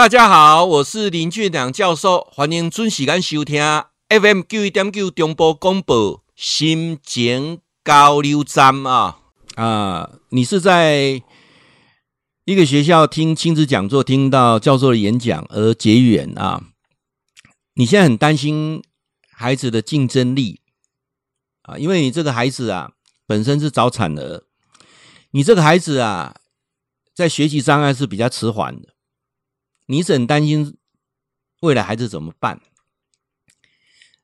大家好，我是林俊良教授，欢迎准时间收听 FM 九一点九中波广播新情交流站啊啊！你是在一个学校听亲子讲座，听到教授的演讲而结缘啊？你现在很担心孩子的竞争力啊，因为你这个孩子啊本身是早产儿，你这个孩子啊在学习障碍是比较迟缓的。你是很担心未来孩子怎么办？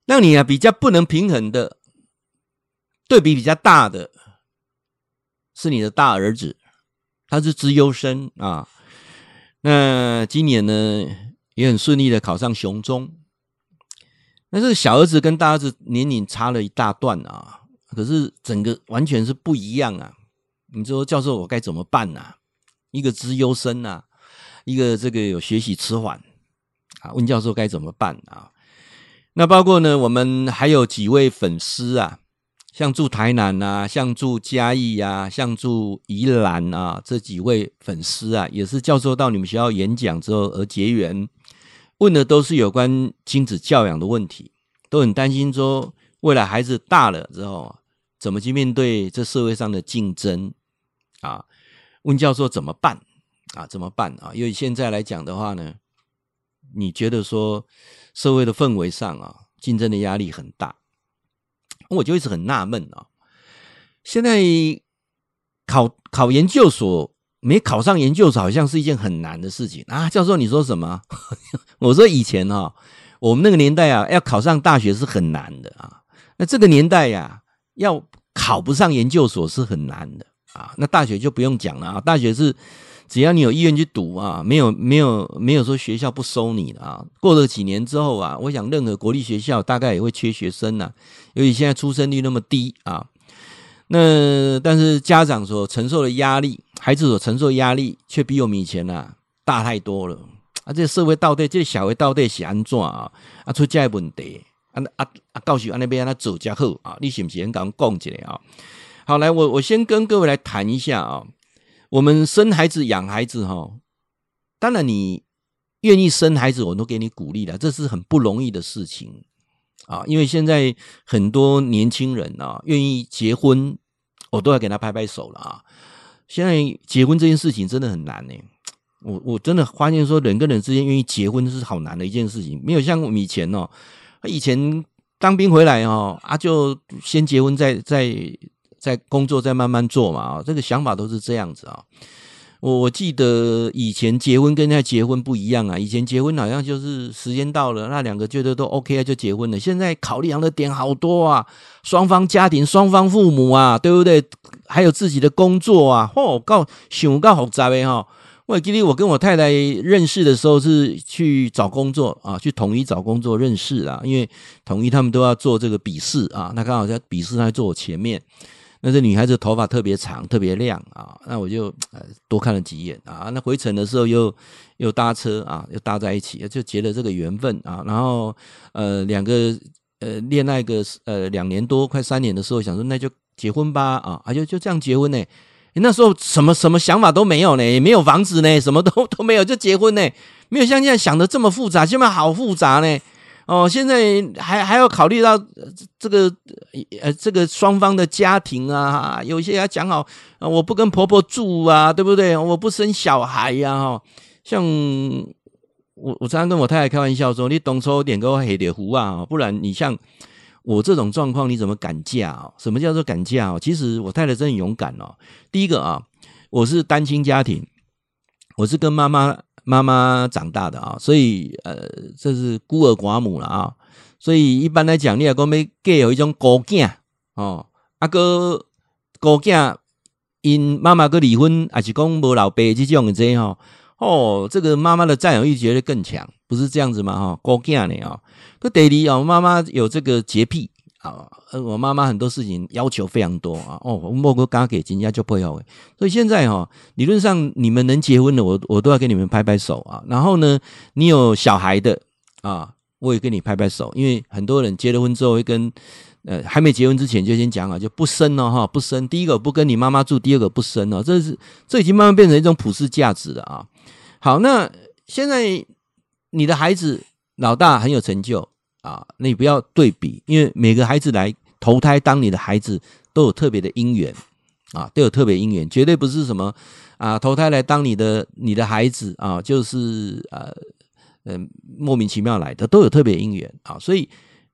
让你啊比较不能平衡的对比比较大的是你的大儿子，他是资优生啊。那今年呢也很顺利的考上雄中。那这个小儿子跟大儿子年龄差了一大段啊，可是整个完全是不一样啊。你说教授我该怎么办呢？一个资优生啊。一个这个有学习迟缓啊，温教授该怎么办啊？那包括呢，我们还有几位粉丝啊，像住台南啊，像住嘉义啊，像住宜兰啊，这几位粉丝啊，也是教授到你们学校演讲之后而结缘，问的都是有关亲子教养的问题，都很担心说未来孩子大了之后怎么去面对这社会上的竞争啊？问教授怎么办？啊，怎么办啊？因为现在来讲的话呢，你觉得说社会的氛围上啊，竞争的压力很大，我就一直很纳闷啊。现在考考研究所没考上研究所，好像是一件很难的事情啊。教授，你说什么？我说以前哈，我们那个年代啊，要考上大学是很难的啊。那这个年代呀，要考不上研究所是很难的啊。那大学就不用讲了啊，大学是。只要你有意愿去读啊，没有没有没有说学校不收你的啊。过了几年之后啊，我想任何国立学校大概也会缺学生呐、啊，由于现在出生率那么低啊。那但是家长所承受的压力，孩子所承受压力，却比我们以前啊大太多了啊。这社会到底，这个社会到底是安怎啊？啊，出这问题，啊啊啊，教授啊那边让他走较好啊，你是不是先讲讲一下啊？好，来，我我先跟各位来谈一下啊。我们生孩子养孩子哈，当然你愿意生孩子，我都给你鼓励了，这是很不容易的事情啊。因为现在很多年轻人啊，愿意结婚，我都要给他拍拍手了啊。现在结婚这件事情真的很难呢，我我真的发现说，人跟人之间愿意结婚是好难的一件事情，没有像我们以前哦，以前当兵回来哦，啊就先结婚再再。在工作，再慢慢做嘛啊，这个想法都是这样子啊。我我记得以前结婚跟现在结婚不一样啊，以前结婚好像就是时间到了，那两个觉得都 OK 啊就结婚了。现在考量的点好多啊，双方家庭、双方父母啊，对不对？还有自己的工作啊，嚯，够想够复杂的哈。我记得我跟我太太认识的时候是去找工作啊，去统一找工作认识啊，因为统一他们都要做这个笔试啊，那刚好在笔试在坐我前面。那这女孩子头发特别长，特别亮啊，那我就呃多看了几眼啊。那回程的时候又又搭车啊，又搭在一起，就结了这个缘分啊。然后呃两个呃恋爱个呃两年多快三年的时候，想说那就结婚吧啊，啊就就这样结婚呢。那时候什么什么想法都没有呢，也没有房子呢，什么都都没有就结婚呢，没有像现在想的这么复杂，现在好复杂呢。哦，现在还还要考虑到这个呃，这个双方的家庭啊，有些要讲好，我不跟婆婆住啊，对不对？我不生小孩呀，哈。像我，我常常跟我太太开玩笑说，你懂抽点个黑点胡啊，不然你像我这种状况，你怎么敢嫁啊？什么叫做敢嫁啊？其实我太太真很勇敢哦。第一个啊，我是单亲家庭，我是跟妈妈。妈妈长大的啊，所以呃，这是孤儿寡母了啊，所以一般来讲，你也讲要嫁有一种孤囝哦，阿哥孤囝因妈妈个离婚，还是讲无老爸这种的这哈哦，这个妈妈的占有欲觉得更强，不是这样子吗？哈，孤囝呢啊，个弟弟啊，妈妈有这个洁癖。啊，我妈妈很多事情要求非常多啊。哦，我莫哥刚给人家就不要，所以现在哈，理论上你们能结婚的，我我都要给你们拍拍手啊。然后呢，你有小孩的啊，我也给你拍拍手，因为很多人结了婚之后会跟呃还没结婚之前就先讲啊，就不生了哈，不生。第一个不跟你妈妈住，第二个不生了，这是这已经慢慢变成一种普世价值了啊。好，那现在你的孩子老大很有成就啊，你不要对比，因为每个孩子来投胎当你的孩子都有特别的因缘啊，都有特别因缘，绝对不是什么啊投胎来当你的你的孩子啊，就是呃嗯、莫名其妙来的，都有特别因缘啊，所以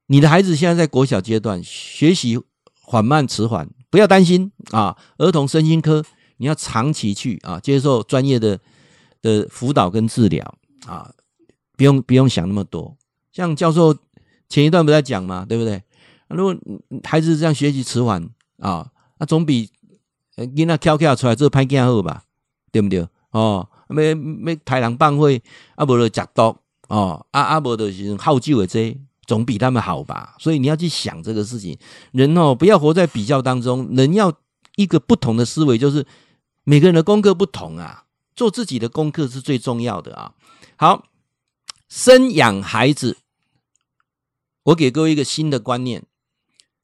你的孩子现在在国小阶段学习缓慢迟缓，不要担心啊，儿童身心科。你要长期去啊，接受专业的的辅导跟治疗啊，不用不用想那么多。像教授前一段不在讲嘛，对不对？如果孩子这样学习迟缓啊，那总比囡仔跳跳出来做歹囝好吧？对不对？哦，要要豺狼放火啊，无就食毒哦，啊啊无就是好酒的这总比他们好吧？所以你要去想这个事情，人哦，不要活在比较当中，人要一个不同的思维，就是。每个人的功课不同啊，做自己的功课是最重要的啊。好，生养孩子，我给各位一个新的观念。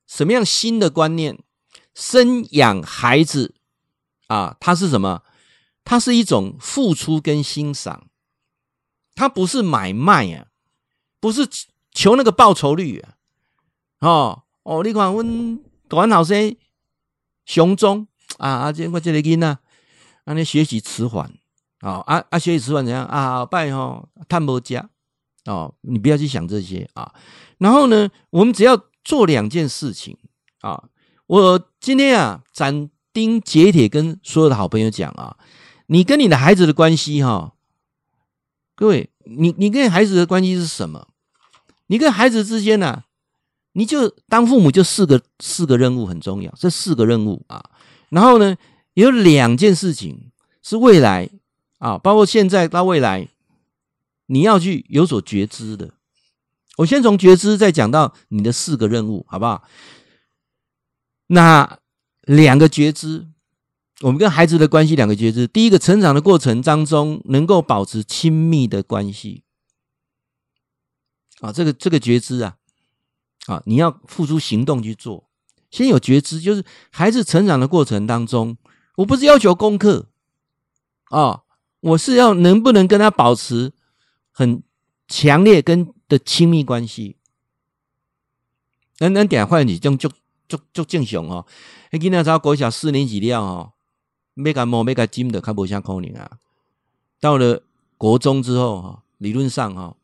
什么样新的观念？生养孩子啊，它是什么？它是一种付出跟欣赏，它不是买卖啊，不是求那个报酬率啊。哦哦，你看我大安老师熊中啊，啊，这我这个囡仔。那你学习迟缓啊啊啊！学习迟缓怎样啊？拜哈，探无家哦，你不要去想这些啊。然后呢，我们只要做两件事情啊。我今天啊，斩钉截铁跟所有的好朋友讲啊，你跟你的孩子的关系哈，各位，你你跟孩子的关系是什么？你跟孩子之间呢，你就当父母就四个四个任务很重要，这四个任务啊。然后呢，有两件事情是未来啊，包括现在到未来，你要去有所觉知的。我先从觉知，再讲到你的四个任务，好不好？那两个觉知，我们跟孩子的关系，两个觉知。第一个，成长的过程当中，能够保持亲密的关系啊，这个这个觉知啊，啊，你要付出行动去做。先有觉知，就是孩子成长的过程当中。我不是要求功课啊、我是要能不能跟他保持很强烈跟的亲密关系。咱咱点换你种足足足正常哦。你今天早国小四年级了哦，没个摸没个金的，看不像可能啊。到了国中之后哈，理论上哈，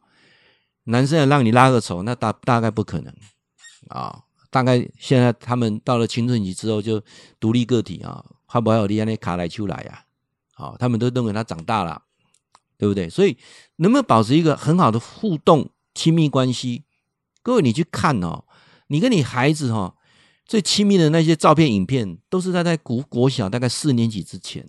男生要让你拉个手，那大大概不可能啊、哦。大概现在他们到了青春期之后就独立个体啊。他不还有那卡来出来呀？好，他们都认为他长大了，对不对？所以能不能保持一个很好的互动、亲密关系？各位，你去看哦，你跟你孩子哈最亲密的那些照片、影片，都是他在国国小大概四年级之前。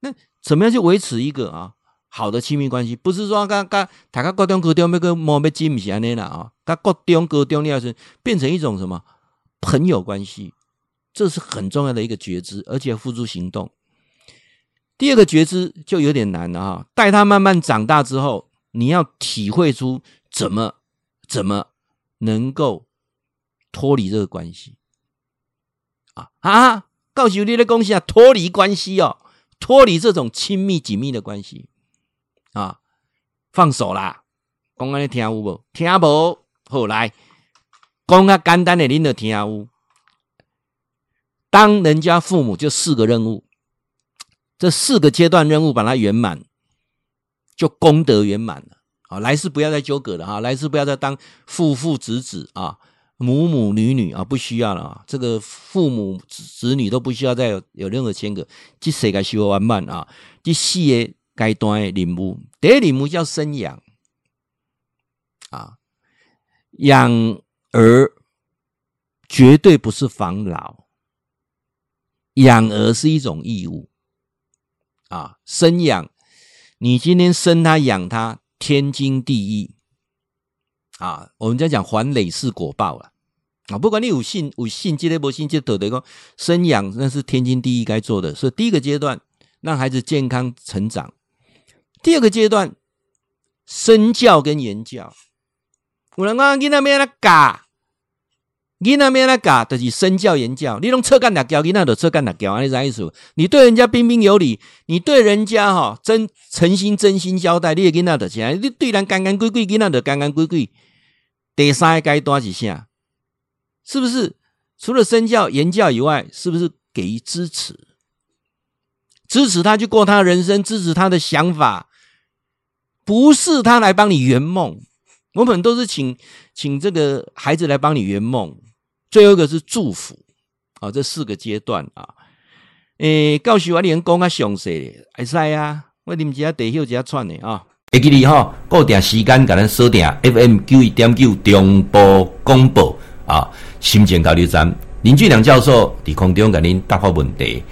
那怎么样去维持一个啊好的亲密关系？不是说刚刚大家高中高中那个摸没金不是安尼啦啊，他高中高中要是变成一种什么朋友关系？这是很重要的一个觉知，而且付诸行动。第二个觉知就有点难了哈，带他慢慢长大之后，你要体会出怎么怎么能够脱离这个关系啊啊！告诉你的东西啊，脱离关系哦，脱离这种亲密紧密的关系啊，放手啦！讲安尼听有无？听无？好来，讲较简单的，恁就听有。当人家父母就四个任务，这四个阶段任务把它圆满，就功德圆满了啊！来世不要再纠葛了哈，来世不要再当父父子子啊，母母女女啊，不需要了啊！这个父母子女都不需要再有有任何牵扯，这世界修完满啊！这四个阶段的领悟，第一领悟叫生养啊，养儿绝对不是防老。养儿是一种义务啊，生养，你今天生他养他，天经地义啊。我们在讲还累世果报了啊，不管你有信有信，这类不信，就都得讲生养那是天经地义该做的。所以第一个阶段让孩子健康成长，第二个阶段身教跟言教。有人讲囡仔要安怎教，你那边来搞，就是身教言教。你拢侧干哪教，你那都侧干哪教，安尼啥意思？你对人家彬彬有礼，你对人家哈真诚心真心交代，你也跟那的讲，你对人干干贵贵，跟那的干干贵贵。第三个阶段是啥？是不是除了身教言教以外，是不是给予支持？支持他去过他的人生，支持他的想法，不是他来帮你圆梦。我们都是请请这个孩子来帮你圆梦。最后一个是祝福。啊，这四个阶段啊，诶，告诉我你能讲较详细的，会使啊，我你们家地休家串的啊，会记你哈，固定时间给咱锁定 FM 九一点九中波广播啊，心情交流站林俊良教授伫空中给您答复问题。